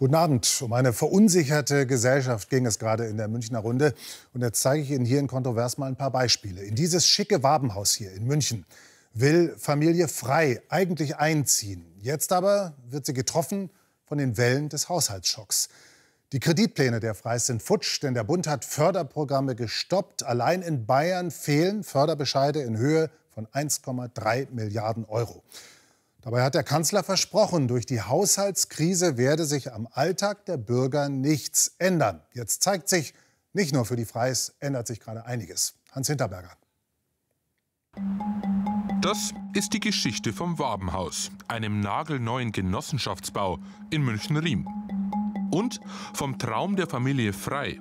Guten Abend. Um eine verunsicherte Gesellschaft ging es gerade in der Münchner Runde. Und jetzt zeige ich Ihnen hier in Kontrovers mal ein paar Beispiele. In dieses schicke Wabenhaus hier in München will Familie Frei eigentlich einziehen. Jetzt aber wird sie getroffen von den Wellen des Haushaltsschocks. Die Kreditpläne der Freis sind futsch, denn der Bund hat Förderprogramme gestoppt. Allein in Bayern fehlen Förderbescheide in Höhe von 1,3 Milliarden Euro. Dabei hat der Kanzler versprochen, durch die Haushaltskrise werde sich am Alltag der Bürger nichts ändern. Jetzt zeigt sich, nicht nur für die Freis ändert sich gerade einiges. Hans Hinterberger. Das ist die Geschichte vom Wabenhaus, einem nagelneuen Genossenschaftsbau in München-Riem. Und vom Traum der Familie Frei,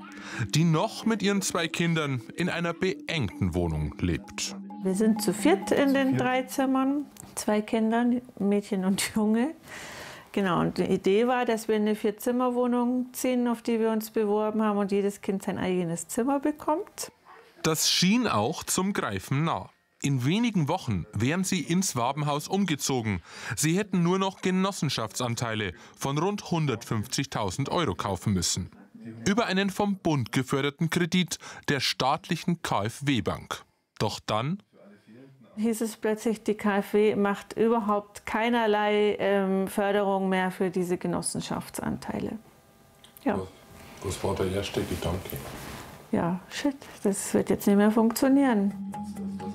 die noch mit ihren zwei Kindern in einer beengten Wohnung lebt. Wir sind zu viert in den drei Zimmern zwei Kindern, Mädchen und Junge. Genau, und die Idee war, dass wir eine Vier-Zimmer-Wohnung ziehen, auf die wir uns beworben haben und jedes Kind sein eigenes Zimmer bekommt. Das schien auch zum Greifen nah. In wenigen Wochen wären sie ins Wabenhaus umgezogen. Sie hätten nur noch Genossenschaftsanteile von rund 150.000 Euro kaufen müssen. Über einen vom Bund geförderten Kredit der staatlichen KfW-Bank. Doch dann hieß es plötzlich, die KfW macht überhaupt keinerlei ähm, Förderung mehr für diese Genossenschaftsanteile. Ja. Was war der erste Gedanke? Ja, shit, das wird jetzt nicht mehr funktionieren.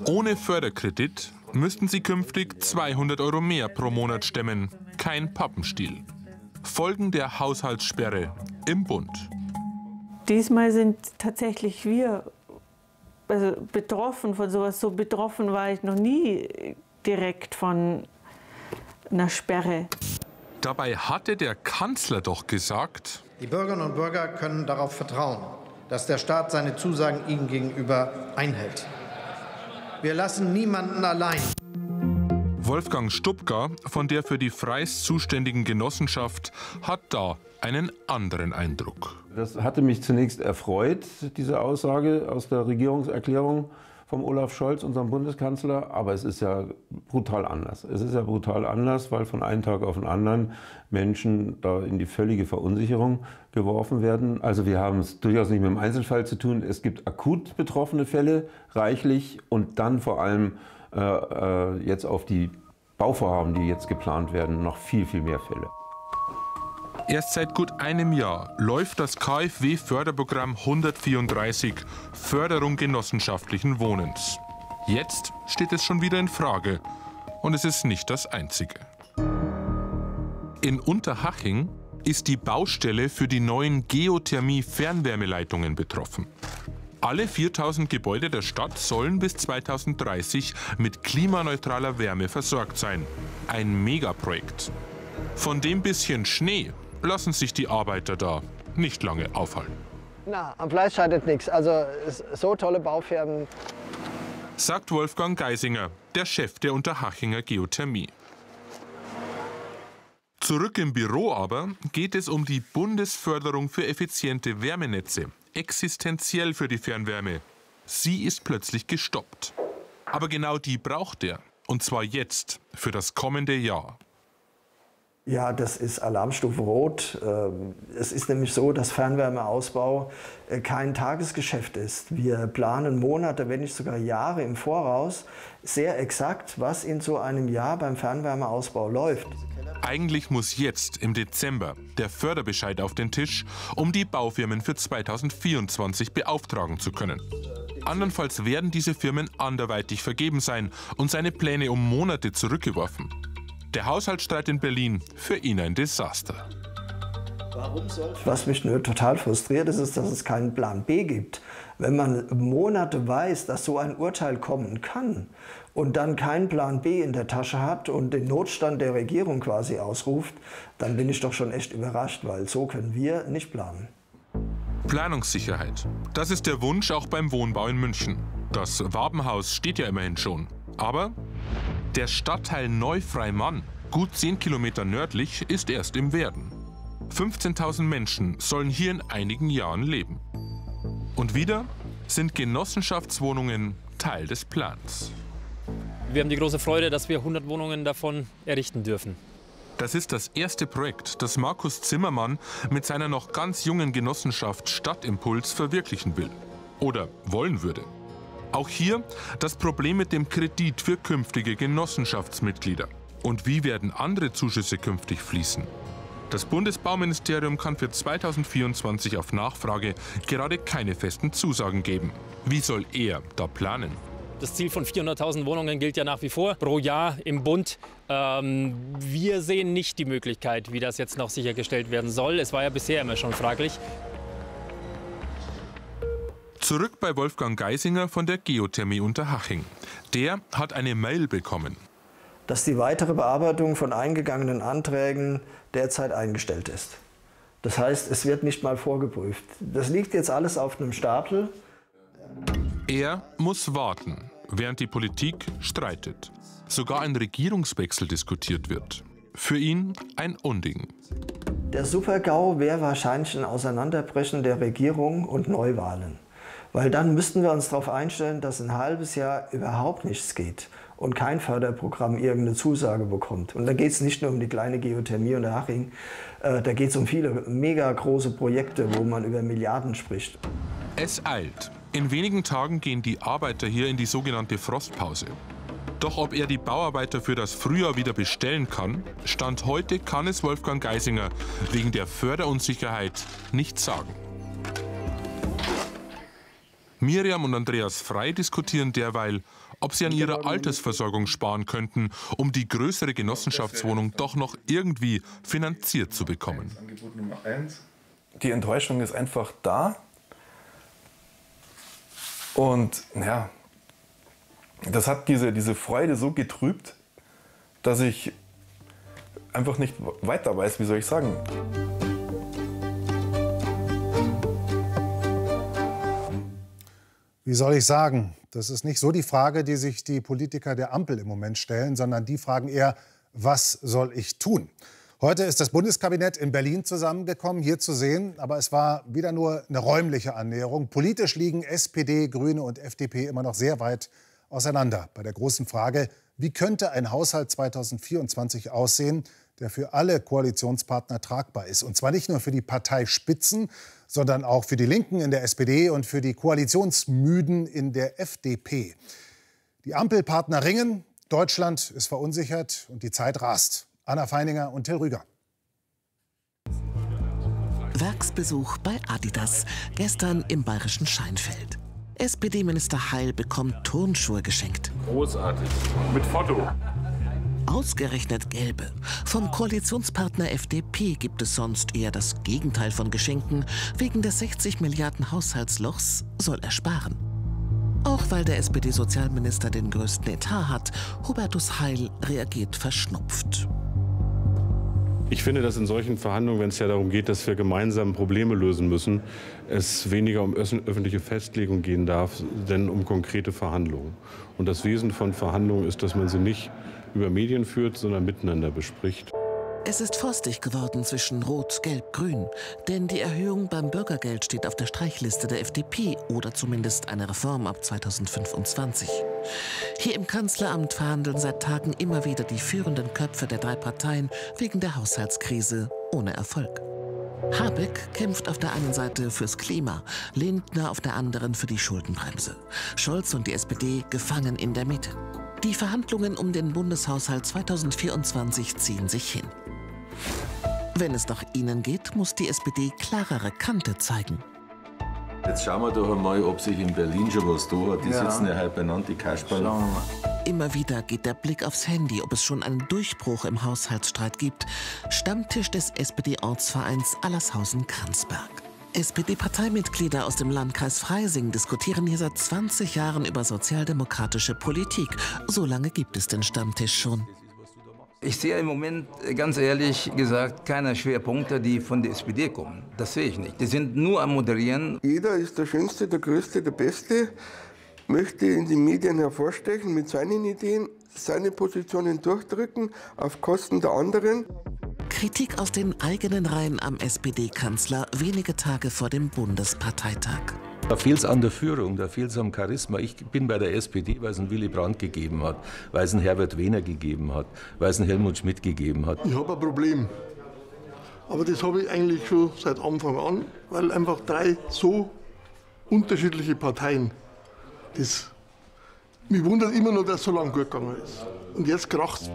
Ohne Förderkredit müssten sie künftig 200 Euro mehr pro Monat stemmen. Kein Pappenstiel. Folgen der Haushaltssperre im Bund. Diesmal sind tatsächlich wir also betroffen von sowas. So betroffen war ich noch nie direkt von einer Sperre. Dabei hatte der Kanzler doch gesagt, die Bürgerinnen und Bürger können darauf vertrauen, dass der Staat seine Zusagen ihnen gegenüber einhält. Wir lassen niemanden allein. Wolfgang Stubka von der für die Freis zuständigen Genossenschaft hat da einen anderen Eindruck. Das hatte mich zunächst erfreut, diese Aussage aus der Regierungserklärung vom Olaf Scholz, unserem Bundeskanzler. Aber es ist ja brutal anders. Es ist ja brutal anders, weil von einem Tag auf den anderen Menschen da in die völlige Verunsicherung geworfen werden. Also wir haben es durchaus nicht mit dem Einzelfall zu tun. Es gibt akut betroffene Fälle, reichlich, und dann vor allem äh, äh jetzt auf die Bauvorhaben, die jetzt geplant werden, noch viel, viel mehr Fälle. Erst seit gut einem Jahr läuft das KfW-Förderprogramm 134 Förderung genossenschaftlichen Wohnens. Jetzt steht es schon wieder in Frage und es ist nicht das einzige. In Unterhaching ist die Baustelle für die neuen Geothermie-Fernwärmeleitungen betroffen. Alle 4000 Gebäude der Stadt sollen bis 2030 mit klimaneutraler Wärme versorgt sein. Ein Megaprojekt. Von dem bisschen Schnee lassen sich die Arbeiter da nicht lange aufhalten. Na, am Fleisch scheitert nichts. Also so tolle Baufirmen. Sagt Wolfgang Geisinger, der Chef der Unterhachinger Geothermie. Zurück im Büro aber geht es um die Bundesförderung für effiziente Wärmenetze, existenziell für die Fernwärme. Sie ist plötzlich gestoppt. Aber genau die braucht er. Und zwar jetzt, für das kommende Jahr. Ja, das ist Alarmstufe Rot. Ähm, es ist nämlich so, dass Fernwärmeausbau äh, kein Tagesgeschäft ist. Wir planen Monate, wenn nicht sogar Jahre im Voraus sehr exakt, was in so einem Jahr beim Fernwärmeausbau läuft. Eigentlich muss jetzt im Dezember der Förderbescheid auf den Tisch, um die Baufirmen für 2024 beauftragen zu können. Andernfalls werden diese Firmen anderweitig vergeben sein und seine Pläne um Monate zurückgeworfen. Der Haushaltsstreit in Berlin für ihn ein Desaster. Was mich nur total frustriert ist, ist, dass es keinen Plan B gibt. Wenn man Monate weiß, dass so ein Urteil kommen kann und dann keinen Plan B in der Tasche hat und den Notstand der Regierung quasi ausruft, dann bin ich doch schon echt überrascht, weil so können wir nicht planen. Planungssicherheit. Das ist der Wunsch auch beim Wohnbau in München. Das Wabenhaus steht ja immerhin schon. Aber der Stadtteil Neufreimann, gut 10 Kilometer nördlich, ist erst im Werden. 15.000 Menschen sollen hier in einigen Jahren leben. Und wieder sind Genossenschaftswohnungen Teil des Plans. Wir haben die große Freude, dass wir 100 Wohnungen davon errichten dürfen. Das ist das erste Projekt, das Markus Zimmermann mit seiner noch ganz jungen Genossenschaft Stadtimpuls verwirklichen will. Oder wollen würde. Auch hier das Problem mit dem Kredit für künftige Genossenschaftsmitglieder. Und wie werden andere Zuschüsse künftig fließen? Das Bundesbauministerium kann für 2024 auf Nachfrage gerade keine festen Zusagen geben. Wie soll er da planen? Das Ziel von 400.000 Wohnungen gilt ja nach wie vor pro Jahr im Bund. Ähm, wir sehen nicht die Möglichkeit, wie das jetzt noch sichergestellt werden soll. Es war ja bisher immer schon fraglich. Zurück bei Wolfgang Geisinger von der Geothermie Unterhaching. Der hat eine Mail bekommen. Dass die weitere Bearbeitung von eingegangenen Anträgen derzeit eingestellt ist. Das heißt, es wird nicht mal vorgeprüft. Das liegt jetzt alles auf einem Stapel. Er muss warten, während die Politik streitet. Sogar ein Regierungswechsel diskutiert wird. Für ihn ein Unding. Der Super-GAU wäre wahrscheinlich ein Auseinanderbrechen der Regierung und Neuwahlen. Weil dann müssten wir uns darauf einstellen, dass ein halbes Jahr überhaupt nichts geht und kein Förderprogramm irgendeine Zusage bekommt. Und da geht es nicht nur um die kleine Geothermie und der Haching, äh, da geht es um viele mega große Projekte, wo man über Milliarden spricht. Es eilt. In wenigen Tagen gehen die Arbeiter hier in die sogenannte Frostpause. Doch ob er die Bauarbeiter für das Frühjahr wieder bestellen kann, Stand heute kann es Wolfgang Geisinger wegen der Förderunsicherheit nicht sagen. Miriam und Andreas Frei diskutieren derweil, ob sie an ihrer Altersversorgung sparen könnten, um die größere Genossenschaftswohnung doch noch irgendwie finanziert zu bekommen. Die Enttäuschung ist einfach da. Und ja, das hat diese, diese Freude so getrübt, dass ich einfach nicht weiter weiß, wie soll ich sagen. Wie soll ich sagen? Das ist nicht so die Frage, die sich die Politiker der Ampel im Moment stellen, sondern die fragen eher, was soll ich tun? Heute ist das Bundeskabinett in Berlin zusammengekommen, hier zu sehen. Aber es war wieder nur eine räumliche Annäherung. Politisch liegen SPD, Grüne und FDP immer noch sehr weit auseinander bei der großen Frage, wie könnte ein Haushalt 2024 aussehen, der für alle Koalitionspartner tragbar ist. Und zwar nicht nur für die Parteispitzen, sondern auch für die Linken in der SPD und für die Koalitionsmüden in der FDP. Die Ampelpartner ringen, Deutschland ist verunsichert und die Zeit rast. Anna Feininger und Till Rüger. Werksbesuch bei Adidas, gestern im bayerischen Scheinfeld. SPD-Minister Heil bekommt Turnschuhe geschenkt. Großartig. Mit Foto. Ausgerechnet gelbe. Vom Koalitionspartner FDP gibt es sonst eher das Gegenteil von Geschenken. Wegen des 60 Milliarden Haushaltslochs soll er sparen. Auch weil der SPD-Sozialminister den größten Etat hat, Hubertus Heil reagiert verschnupft. Ich finde, dass in solchen Verhandlungen, wenn es ja darum geht, dass wir gemeinsam Probleme lösen müssen, es weniger um öffentliche Festlegung gehen darf, denn um konkrete Verhandlungen. Und das Wesen von Verhandlungen ist, dass man sie nicht über Medien führt, sondern miteinander bespricht. Es ist frostig geworden zwischen Rot, Gelb, Grün. Denn die Erhöhung beim Bürgergeld steht auf der Streichliste der FDP oder zumindest eine Reform ab 2025. Hier im Kanzleramt verhandeln seit Tagen immer wieder die führenden Köpfe der drei Parteien wegen der Haushaltskrise ohne Erfolg. Habeck kämpft auf der einen Seite fürs Klima, Lindner auf der anderen für die Schuldenbremse. Scholz und die SPD gefangen in der Mitte. Die Verhandlungen um den Bundeshaushalt 2024 ziehen sich hin. Wenn es nach ihnen geht, muss die SPD klarere Kante zeigen. Jetzt schauen wir doch einmal, ob sich in Berlin schon was da hat. Die ja. sitzen ja halt beieinander, die Kasperl. Immer wieder geht der Blick aufs Handy, ob es schon einen Durchbruch im Haushaltsstreit gibt. Stammtisch des SPD-Ortsvereins Allershausen-Kranzberg. SPD-Parteimitglieder aus dem Landkreis Freising diskutieren hier seit 20 Jahren über sozialdemokratische Politik. So lange gibt es den Stammtisch schon. Ich sehe im Moment, ganz ehrlich gesagt, keine Schwerpunkte, die von der SPD kommen. Das sehe ich nicht. Die sind nur am Moderieren. Jeder ist der Schönste, der Größte, der Beste, möchte in den Medien hervorstechen mit seinen Ideen, seine Positionen durchdrücken auf Kosten der anderen. Kritik aus den eigenen Reihen am SPD-Kanzler wenige Tage vor dem Bundesparteitag. Da fehlt es an der Führung, da fehlt es am Charisma. Ich bin bei der SPD, weil es einen Willy Brandt gegeben hat, weil es einen Herbert Wehner gegeben hat, weil es einen Helmut Schmidt gegeben hat. Ich habe ein Problem. Aber das habe ich eigentlich schon seit Anfang an, weil einfach drei so unterschiedliche Parteien, das mich wundert immer noch, dass es so lange gut gegangen ist. Und jetzt kracht's.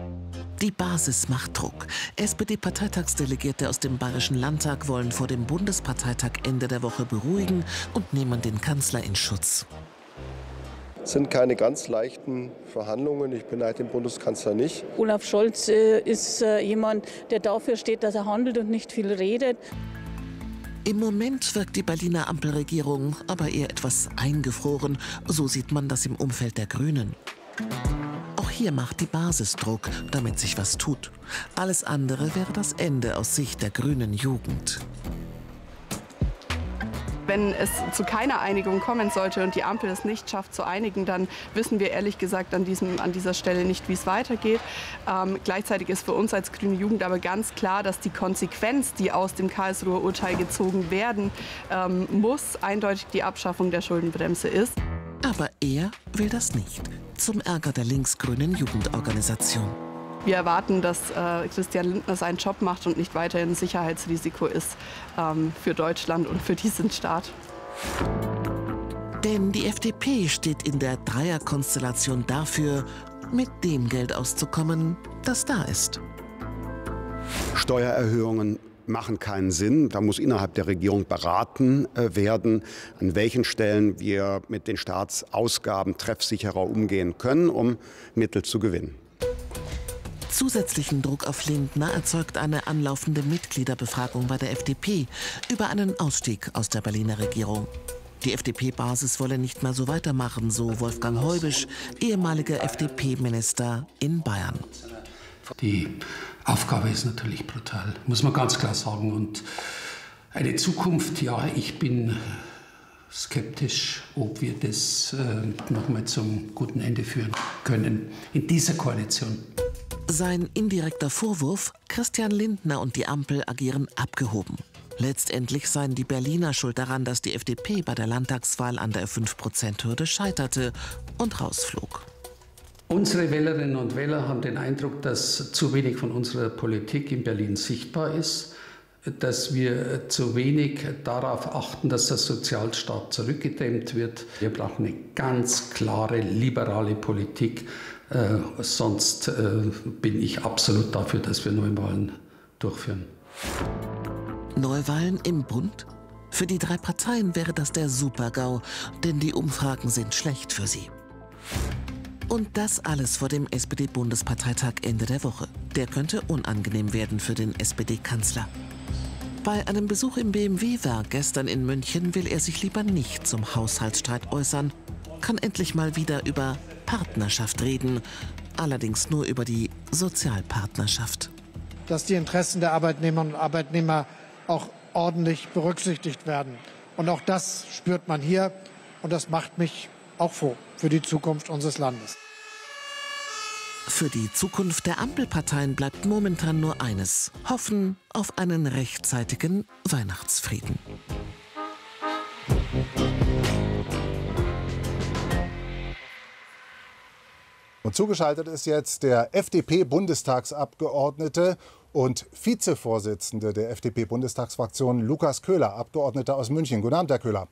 Die Basis macht Druck. SPD-Parteitagsdelegierte aus dem Bayerischen Landtag wollen vor dem Bundesparteitag Ende der Woche beruhigen und nehmen den Kanzler in Schutz. Es sind keine ganz leichten Verhandlungen. Ich beneide den Bundeskanzler nicht. Olaf Scholz äh, ist äh, jemand, der dafür steht, dass er handelt und nicht viel redet. Im Moment wirkt die Berliner Ampelregierung aber eher etwas eingefroren. So sieht man das im Umfeld der Grünen. Hier macht die Basis Druck, damit sich was tut. Alles andere wäre das Ende aus Sicht der grünen Jugend. Wenn es zu keiner Einigung kommen sollte und die Ampel es nicht schafft zu einigen, dann wissen wir ehrlich gesagt an, diesem, an dieser Stelle nicht, wie es weitergeht. Ähm, gleichzeitig ist für uns als Grüne Jugend aber ganz klar, dass die Konsequenz, die aus dem Karlsruher Urteil gezogen werden ähm, muss, eindeutig die Abschaffung der Schuldenbremse ist. Aber er will das nicht. Zum Ärger der linksgrünen Jugendorganisation. Wir erwarten, dass äh, Christian Lindner seinen Job macht und nicht weiterhin ein Sicherheitsrisiko ist ähm, für Deutschland und für diesen Staat. Denn die FDP steht in der Dreierkonstellation dafür, mit dem Geld auszukommen, das da ist. Steuererhöhungen machen keinen Sinn. Da muss innerhalb der Regierung beraten äh, werden, an welchen Stellen wir mit den Staatsausgaben treffsicherer umgehen können, um Mittel zu gewinnen. Zusätzlichen Druck auf Lindner erzeugt eine anlaufende Mitgliederbefragung bei der FDP über einen Ausstieg aus der Berliner Regierung. Die FDP-Basis wolle nicht mehr so weitermachen, so Wolfgang Heubisch, ehemaliger FDP-Minister in Bayern. Die Aufgabe ist natürlich brutal, muss man ganz klar sagen. Und eine Zukunft, ja, ich bin skeptisch, ob wir das äh, nochmal zum guten Ende führen können in dieser Koalition. Sein indirekter Vorwurf, Christian Lindner und die Ampel agieren abgehoben. Letztendlich seien die Berliner schuld daran, dass die FDP bei der Landtagswahl an der 5-Prozent-Hürde scheiterte und rausflog. Unsere Wählerinnen und Wähler haben den Eindruck, dass zu wenig von unserer Politik in Berlin sichtbar ist, dass wir zu wenig darauf achten, dass der Sozialstaat zurückgedämmt wird. Wir brauchen eine ganz klare liberale Politik, äh, sonst äh, bin ich absolut dafür, dass wir Neuwahlen durchführen. Neuwahlen im Bund? Für die drei Parteien wäre das der Super-GAU, denn die Umfragen sind schlecht für sie. Und das alles vor dem SPD-Bundesparteitag Ende der Woche. Der könnte unangenehm werden für den SPD-Kanzler. Bei einem Besuch im BMW-Werk gestern in München will er sich lieber nicht zum Haushaltsstreit äußern, kann endlich mal wieder über Partnerschaft reden, allerdings nur über die Sozialpartnerschaft. Dass die Interessen der Arbeitnehmerinnen und Arbeitnehmer auch ordentlich berücksichtigt werden. Und auch das spürt man hier und das macht mich auch froh für die Zukunft unseres Landes. Für die Zukunft der Ampelparteien bleibt momentan nur eines. Hoffen auf einen rechtzeitigen Weihnachtsfrieden. Und zugeschaltet ist jetzt der FDP-Bundestagsabgeordnete und Vizevorsitzende der FDP-Bundestagsfraktion Lukas Köhler, Abgeordneter aus München. Guten Abend, Herr Köhler.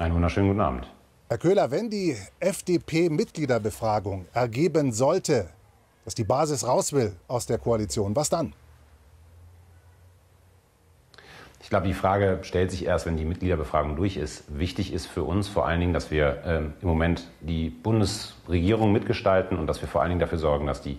Einen wunderschönen guten Abend. Herr Köhler, wenn die FDP-Mitgliederbefragung ergeben sollte, dass die Basis raus will aus der Koalition, was dann? Ich glaube, die Frage stellt sich erst, wenn die Mitgliederbefragung durch ist. Wichtig ist für uns vor allen Dingen, dass wir ähm, im Moment die Bundesregierung mitgestalten und dass wir vor allen Dingen dafür sorgen, dass die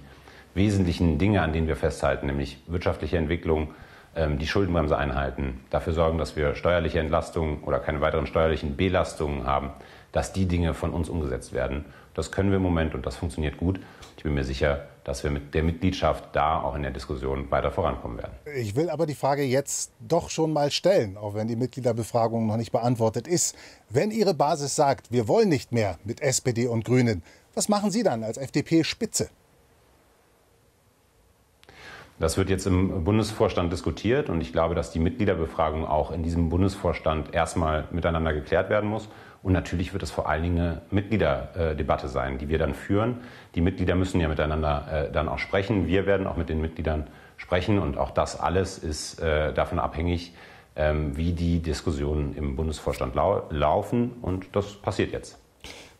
wesentlichen Dinge, an denen wir festhalten, nämlich wirtschaftliche Entwicklung, die Schuldenbremse einhalten, dafür sorgen, dass wir steuerliche Entlastungen oder keine weiteren steuerlichen Belastungen haben, dass die Dinge von uns umgesetzt werden. Das können wir im Moment und das funktioniert gut. Ich bin mir sicher, dass wir mit der Mitgliedschaft da auch in der Diskussion weiter vorankommen werden. Ich will aber die Frage jetzt doch schon mal stellen, auch wenn die Mitgliederbefragung noch nicht beantwortet ist. Wenn Ihre Basis sagt, wir wollen nicht mehr mit SPD und Grünen, was machen Sie dann als FDP-Spitze? Das wird jetzt im Bundesvorstand diskutiert und ich glaube, dass die Mitgliederbefragung auch in diesem Bundesvorstand erstmal miteinander geklärt werden muss. Und natürlich wird es vor allen Dingen eine Mitgliederdebatte sein, die wir dann führen. Die Mitglieder müssen ja miteinander äh, dann auch sprechen. Wir werden auch mit den Mitgliedern sprechen und auch das alles ist äh, davon abhängig, ähm, wie die Diskussionen im Bundesvorstand laufen und das passiert jetzt.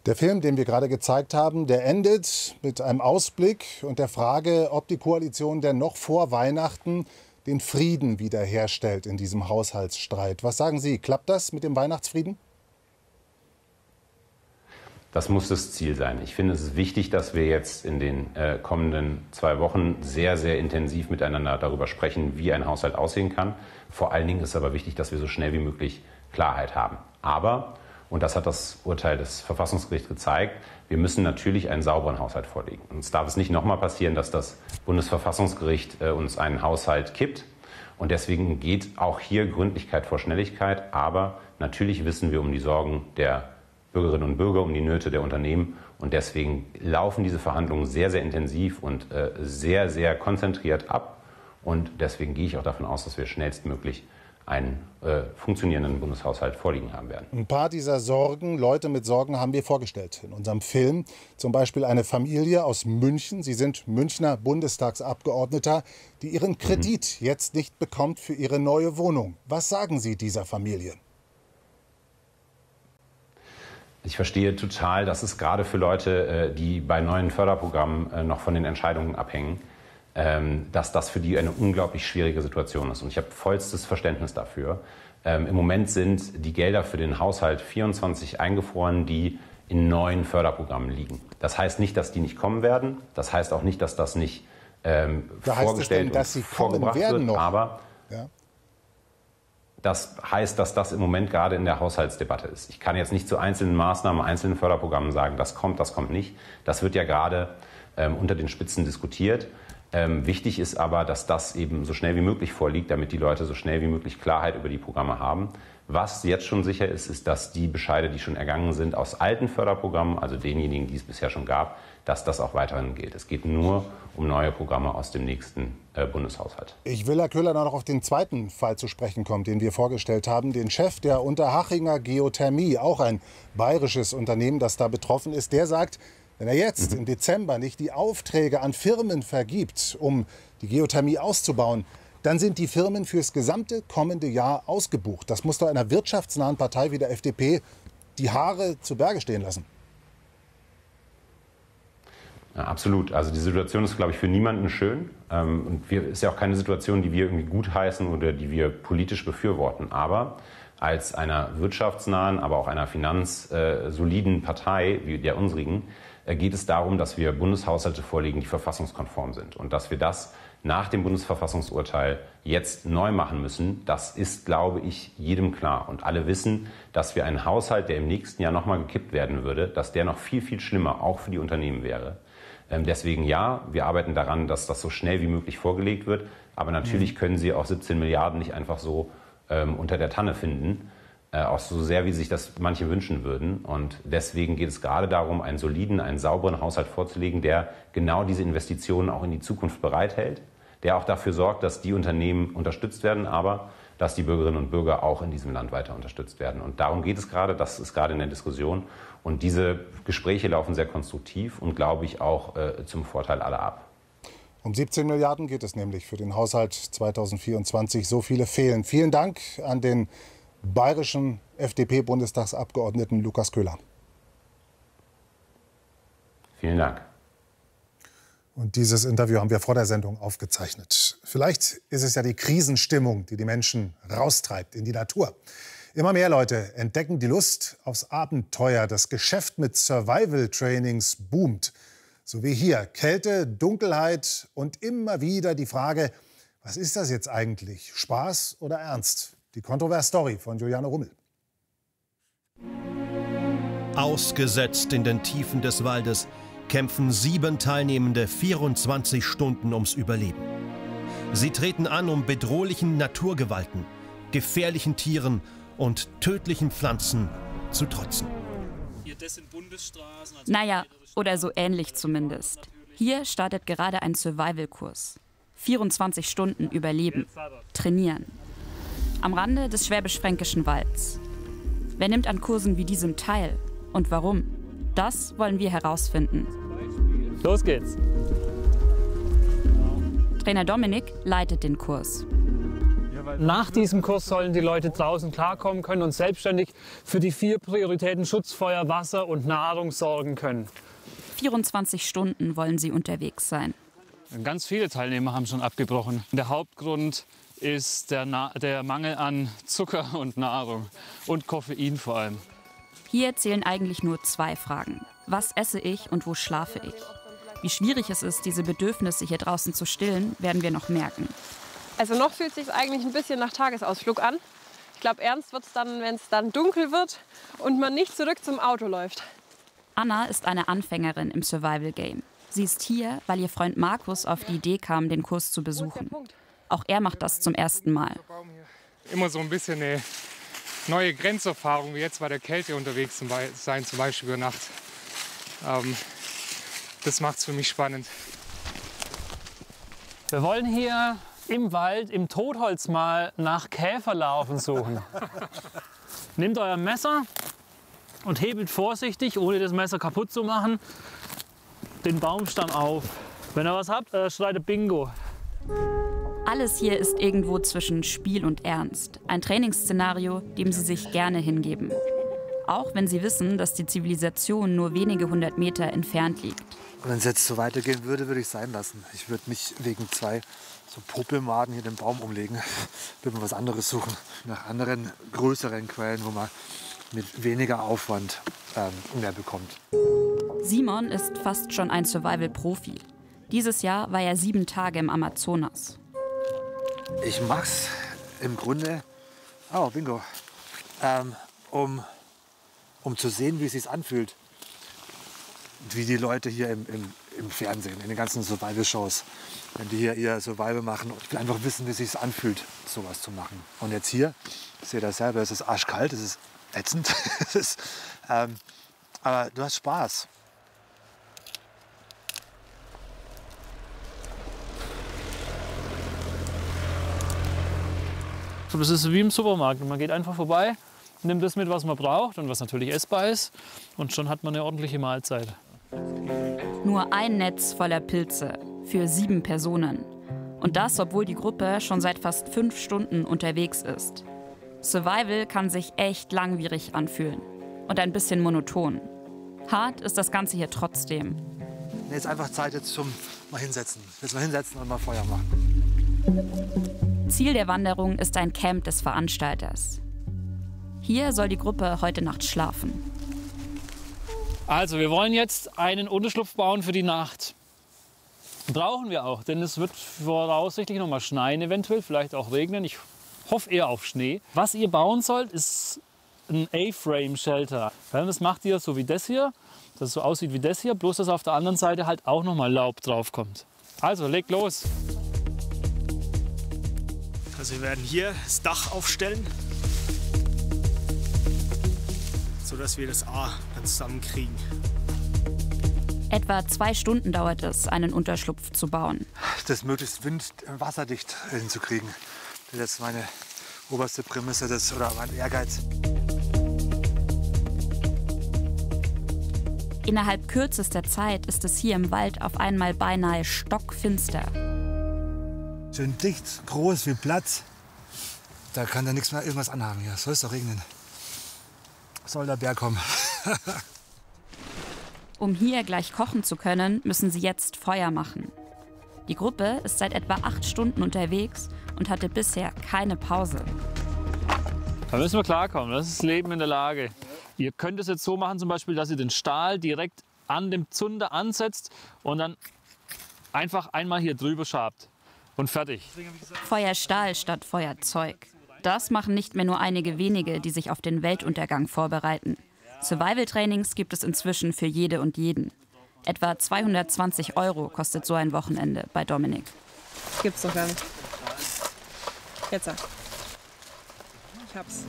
Der Film, den wir gerade gezeigt haben, der endet mit einem Ausblick und der Frage, ob die Koalition denn noch vor Weihnachten den Frieden wiederherstellt in diesem Haushaltsstreit. Was sagen Sie, klappt das mit dem Weihnachtsfrieden? Das muss das Ziel sein. Ich finde, es ist wichtig, dass wir jetzt in den äh, kommenden zwei Wochen sehr, sehr intensiv miteinander darüber sprechen, wie ein Haushalt aussehen kann. Vor allen Dingen ist es aber wichtig, dass wir so schnell wie möglich Klarheit haben. Aber und das hat das Urteil des Verfassungsgerichts gezeigt. Wir müssen natürlich einen sauberen Haushalt vorlegen. Und es darf es nicht nochmal passieren, dass das Bundesverfassungsgericht äh, uns einen Haushalt kippt. Und deswegen geht auch hier Gründlichkeit vor Schnelligkeit. Aber natürlich wissen wir um die Sorgen der Bürgerinnen und Bürger, um die Nöte der Unternehmen. Und deswegen laufen diese Verhandlungen sehr, sehr intensiv und äh, sehr, sehr konzentriert ab. Und deswegen gehe ich auch davon aus, dass wir schnellstmöglich einen äh, funktionierenden Bundeshaushalt vorliegen haben werden. Ein paar dieser Sorgen, Leute mit Sorgen, haben wir vorgestellt in unserem Film. Zum Beispiel eine Familie aus München. Sie sind Münchner Bundestagsabgeordneter, die ihren Kredit mhm. jetzt nicht bekommt für ihre neue Wohnung. Was sagen Sie dieser Familie? Ich verstehe total, dass es gerade für Leute, äh, die bei neuen Förderprogrammen äh, noch von den Entscheidungen abhängen, dass das für die eine unglaublich schwierige Situation ist. Und ich habe vollstes Verständnis dafür. Ähm, Im Moment sind die Gelder für den Haushalt 24 eingefroren, die in neuen Förderprogrammen liegen. Das heißt nicht, dass die nicht kommen werden. Das heißt auch nicht, dass das nicht ähm, da vorgestellt denn, dass sie vorgebracht wird. Noch? Aber ja. das heißt, dass das im Moment gerade in der Haushaltsdebatte ist. Ich kann jetzt nicht zu einzelnen Maßnahmen, einzelnen Förderprogrammen sagen, das kommt, das kommt nicht. Das wird ja gerade ähm, unter den Spitzen diskutiert. Ähm, wichtig ist aber, dass das eben so schnell wie möglich vorliegt, damit die Leute so schnell wie möglich Klarheit über die Programme haben. Was jetzt schon sicher ist, ist, dass die Bescheide, die schon ergangen sind aus alten Förderprogrammen, also denjenigen, die es bisher schon gab, dass das auch weiterhin gilt. Es geht nur um neue Programme aus dem nächsten äh, Bundeshaushalt. Ich will, Herr Köhler, noch auf den zweiten Fall zu sprechen kommen, den wir vorgestellt haben. Den Chef der Unterhachinger Geothermie, auch ein bayerisches Unternehmen, das da betroffen ist, der sagt, wenn er jetzt mhm. im Dezember nicht die Aufträge an Firmen vergibt, um die Geothermie auszubauen, dann sind die Firmen fürs gesamte kommende Jahr ausgebucht. Das muss doch einer wirtschaftsnahen Partei wie der FDP die Haare zu Berge stehen lassen. Ja, absolut. Also die Situation ist, glaube ich, für niemanden schön. Ähm, und wir, ist ja auch keine Situation, die wir irgendwie gutheißen oder die wir politisch befürworten. Aber als einer wirtschaftsnahen, aber auch einer finanzsoliden Partei wie der unsrigen äh, geht es darum, dass wir Bundeshaushalte vorlegen, die verfassungskonform sind. Und dass wir das nach dem Bundesverfassungsurteil jetzt neu machen müssen, das ist, glaube ich, jedem klar. Und alle wissen, dass wir einen Haushalt, der im nächsten Jahr nochmal gekippt werden würde, dass der noch viel, viel schlimmer auch für die Unternehmen wäre. Ähm, deswegen ja, wir arbeiten daran, dass das so schnell wie möglich vorgelegt wird. Aber natürlich können Sie auch 17 Milliarden nicht einfach so ähm, unter der Tanne finden äh, auch so sehr, wie sich das manche wünschen würden. Und deswegen geht es gerade darum, einen soliden, einen sauberen Haushalt vorzulegen, der genau diese Investitionen auch in die Zukunft bereithält, der auch dafür sorgt, dass die Unternehmen unterstützt werden, aber dass die Bürgerinnen und Bürger auch in diesem Land weiter unterstützt werden. Und darum geht es gerade, das ist gerade in der Diskussion. Und diese Gespräche laufen sehr konstruktiv und, glaube ich, auch äh, zum Vorteil aller ab. Um 17 Milliarden geht es nämlich für den Haushalt 2024. So viele fehlen. Vielen Dank an den bayerischen FDP-Bundestagsabgeordneten Lukas Köhler. Vielen Dank. Und dieses Interview haben wir vor der Sendung aufgezeichnet. Vielleicht ist es ja die Krisenstimmung, die die Menschen raustreibt in die Natur. Immer mehr Leute entdecken die Lust aufs Abenteuer. Das Geschäft mit Survival-Trainings boomt. So wie hier. Kälte, Dunkelheit und immer wieder die Frage, was ist das jetzt eigentlich? Spaß oder Ernst? Die Kontrovers-Story von Juliane Rummel. Ausgesetzt in den Tiefen des Waldes kämpfen sieben Teilnehmende 24 Stunden ums Überleben. Sie treten an, um bedrohlichen Naturgewalten, gefährlichen Tieren und tödlichen Pflanzen zu trotzen. Naja, oder so ähnlich zumindest. Hier startet gerade ein Survival-Kurs. 24 Stunden überleben, trainieren. Am Rande des schwäbisch-fränkischen Walds. Wer nimmt an Kursen wie diesem teil und warum? Das wollen wir herausfinden. Los geht's. Trainer Dominik leitet den Kurs. Nach diesem Kurs sollen die Leute draußen klarkommen können und selbstständig für die vier Prioritäten Schutz, Feuer, Wasser und Nahrung sorgen können. 24 Stunden wollen sie unterwegs sein. Ganz viele Teilnehmer haben schon abgebrochen. Der Hauptgrund ist der, Na der Mangel an Zucker und Nahrung und Koffein vor allem. Hier zählen eigentlich nur zwei Fragen. Was esse ich und wo schlafe ich? Wie schwierig es ist, diese Bedürfnisse hier draußen zu stillen, werden wir noch merken. Also noch fühlt es sich eigentlich ein bisschen nach Tagesausflug an. Ich glaube, ernst wird es dann, wenn es dann dunkel wird und man nicht zurück zum Auto läuft. Anna ist eine Anfängerin im Survival Game. Sie ist hier, weil ihr Freund Markus auf die Idee kam, den Kurs zu besuchen. Auch er macht das zum ersten Mal. Immer so ein bisschen eine neue Grenzerfahrung, wie jetzt bei der Kälte unterwegs sein, zum Beispiel über Nacht. Ähm, das macht es für mich spannend. Wir wollen hier im Wald, im Totholz mal nach Käferlarven suchen. Nehmt euer Messer und hebelt vorsichtig, ohne das Messer kaputt zu machen, den Baumstamm auf. Wenn ihr was habt, äh, schreit Bingo. Alles hier ist irgendwo zwischen Spiel und Ernst. Ein Trainingsszenario, dem sie sich gerne hingeben. Auch wenn sie wissen, dass die Zivilisation nur wenige hundert Meter entfernt liegt. Wenn es jetzt so weitergehen würde, würde ich es sein lassen. Ich würde nicht wegen zwei so Popelmaden hier den Baum umlegen. Ich würde mir was anderes suchen. Nach anderen, größeren Quellen, wo man mit weniger Aufwand ähm, mehr bekommt. Simon ist fast schon ein Survival-Profi. Dieses Jahr war er sieben Tage im Amazonas. Ich mach's im Grunde, oh bingo, ähm, um, um zu sehen, wie es sich anfühlt. Wie die Leute hier im, im, im Fernsehen, in den ganzen Survival-Shows, wenn die hier ihr Survival machen. Ich will einfach wissen, wie es sich anfühlt, sowas zu machen. Und jetzt hier, seht ihr selber, es ist arschkalt, es ist ätzend. es ist, ähm, aber du hast Spaß. Das ist wie im Supermarkt. Man geht einfach vorbei, nimmt das mit, was man braucht und was natürlich essbar ist. Und schon hat man eine ordentliche Mahlzeit. Nur ein Netz voller Pilze für sieben Personen. Und das, obwohl die Gruppe schon seit fast fünf Stunden unterwegs ist. Survival kann sich echt langwierig anfühlen und ein bisschen monoton. Hart ist das Ganze hier trotzdem. Jetzt einfach Zeit jetzt zum mal hinsetzen. Jetzt mal hinsetzen und mal Feuer machen. Ziel der Wanderung ist ein Camp des Veranstalters. Hier soll die Gruppe heute Nacht schlafen. Also, wir wollen jetzt einen Unterschlupf bauen für die Nacht. Brauchen wir auch, denn es wird voraussichtlich noch mal schneien, eventuell, vielleicht auch regnen. Ich hoffe eher auf Schnee. Was ihr bauen sollt, ist ein A-Frame-Shelter. Das macht ihr so wie das hier, dass es so aussieht wie das hier, bloß dass auf der anderen Seite halt auch noch mal Laub drauf kommt. Also, legt los. Also wir werden hier das Dach aufstellen, sodass wir das A dann zusammenkriegen. Etwa zwei Stunden dauert es, einen Unterschlupf zu bauen. Das möglichst wind wasserdicht hinzukriegen. Das ist meine oberste Prämisse das, oder mein Ehrgeiz. Innerhalb kürzester Zeit ist es hier im Wald auf einmal beinahe stockfinster. Schön dicht, groß, viel Platz. Da kann da nichts mehr irgendwas anhaben hier. Soll es doch regnen. Soll der Berg kommen. um hier gleich kochen zu können, müssen sie jetzt Feuer machen. Die Gruppe ist seit etwa acht Stunden unterwegs und hatte bisher keine Pause. Da müssen wir klarkommen. Das ist das Leben in der Lage. Ihr könnt es jetzt so machen, zum Beispiel, dass ihr den Stahl direkt an dem Zunder ansetzt und dann einfach einmal hier drüber schabt. Und fertig. Feuerstahl statt Feuerzeug. Das machen nicht mehr nur einige wenige, die sich auf den Weltuntergang vorbereiten. Survival-Trainings gibt es inzwischen für jede und jeden. Etwa 220 Euro kostet so ein Wochenende bei Dominik. Gibt's doch gar nicht. Jetzt sag. Ich hab's.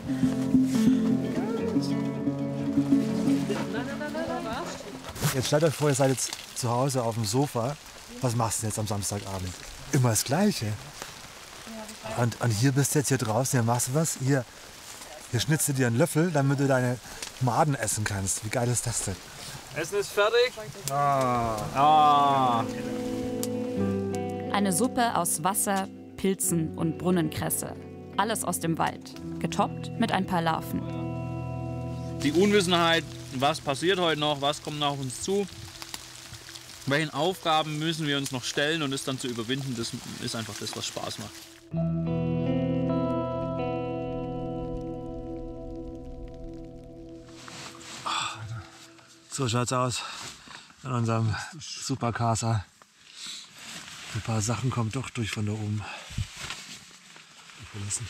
Jetzt stellt euch vor, ihr seid jetzt zu Hause auf dem Sofa. Was machst du jetzt am Samstagabend? Immer das Gleiche. Und, und hier bist du jetzt hier draußen, hier machst du was. Hier, hier schnitzt du dir einen Löffel, damit du deine Maden essen kannst. Wie geil ist das denn? Essen ist fertig. Ah. Ah. Eine Suppe aus Wasser, Pilzen und Brunnenkresse. Alles aus dem Wald, getoppt mit ein paar Larven. Die Unwissenheit, was passiert heute noch, was kommt nach uns zu, welchen Aufgaben müssen wir uns noch stellen und es dann zu überwinden, das ist einfach das, was Spaß macht. So schaut's aus in unserem Supercasa. Ein paar Sachen kommen doch durch von da oben. Verlassen.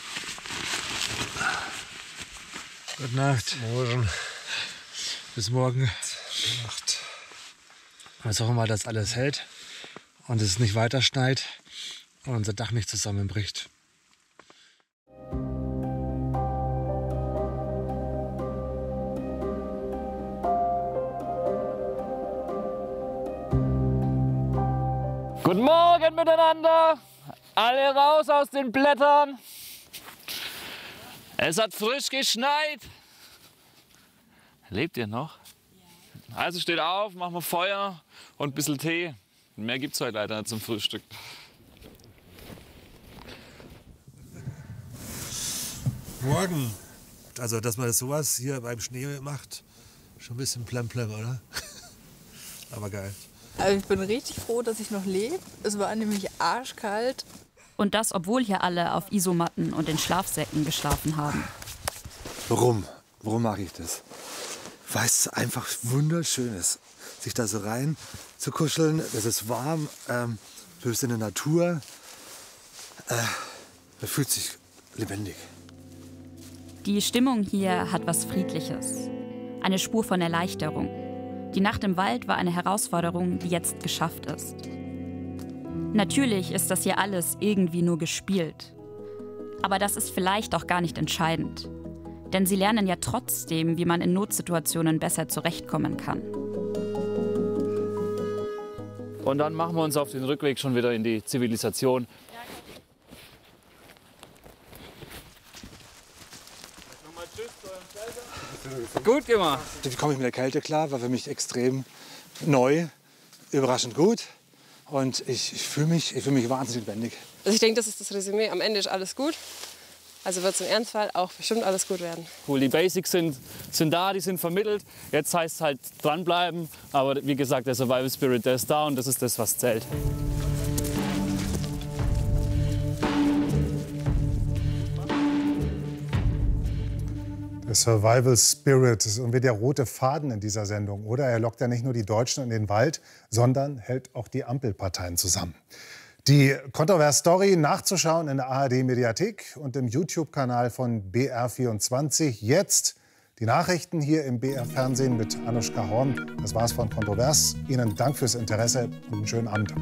Gute Nacht. Morgen. Bis morgen. Gute Nacht. Hoffen wir mal, dass alles hält und es nicht weiter schneit und unser Dach nicht zusammenbricht. Guten Morgen miteinander. Alle raus aus den Blättern. Es hat frisch geschneit. Lebt ihr noch? Also steht auf, machen wir Feuer und ein bisschen Tee. Mehr gibt es heute leider nicht zum Frühstück. Morgen. Also, dass man sowas hier beim Schnee macht, schon ein bisschen plemplem, oder? Aber geil. Also ich bin richtig froh, dass ich noch lebe. Es war nämlich arschkalt. Und das, obwohl hier alle auf Isomatten und in Schlafsäcken geschlafen haben. Warum? Warum mache ich das? Weil es einfach wunderschön ist, sich da so rein zu kuscheln. Es ist warm, ähm, du bist in der Natur. Äh, man fühlt sich lebendig. Die Stimmung hier hat was Friedliches. Eine Spur von Erleichterung. Die Nacht im Wald war eine Herausforderung, die jetzt geschafft ist. Natürlich ist das hier alles irgendwie nur gespielt. Aber das ist vielleicht auch gar nicht entscheidend. Denn sie lernen ja trotzdem, wie man in Notsituationen besser zurechtkommen kann. Und dann machen wir uns auf den Rückweg schon wieder in die Zivilisation. Gut gemacht. Wie komme ich mit der Kälte klar? War für mich extrem neu, überraschend gut. Und ich, ich fühle mich, fühl mich wahnsinnig lebendig. Also ich denke, das ist das Resümee. Am Ende ist alles gut. Also wird es im Ernstfall auch bestimmt alles gut werden. Cool, die Basics sind, sind da, die sind vermittelt. Jetzt heißt es halt dranbleiben. Aber wie gesagt, der Survival Spirit, der ist da und das ist das, was zählt. Der Survival Spirit ist irgendwie der rote Faden in dieser Sendung, oder? Er lockt ja nicht nur die Deutschen in den Wald, sondern hält auch die Ampelparteien zusammen. Die Kontrovers Story nachzuschauen in der ARD Mediathek und im YouTube-Kanal von BR24. Jetzt die Nachrichten hier im BR Fernsehen mit Anushka Horn. Das war's von Kontrovers. Ihnen Dank fürs Interesse und einen schönen Abend.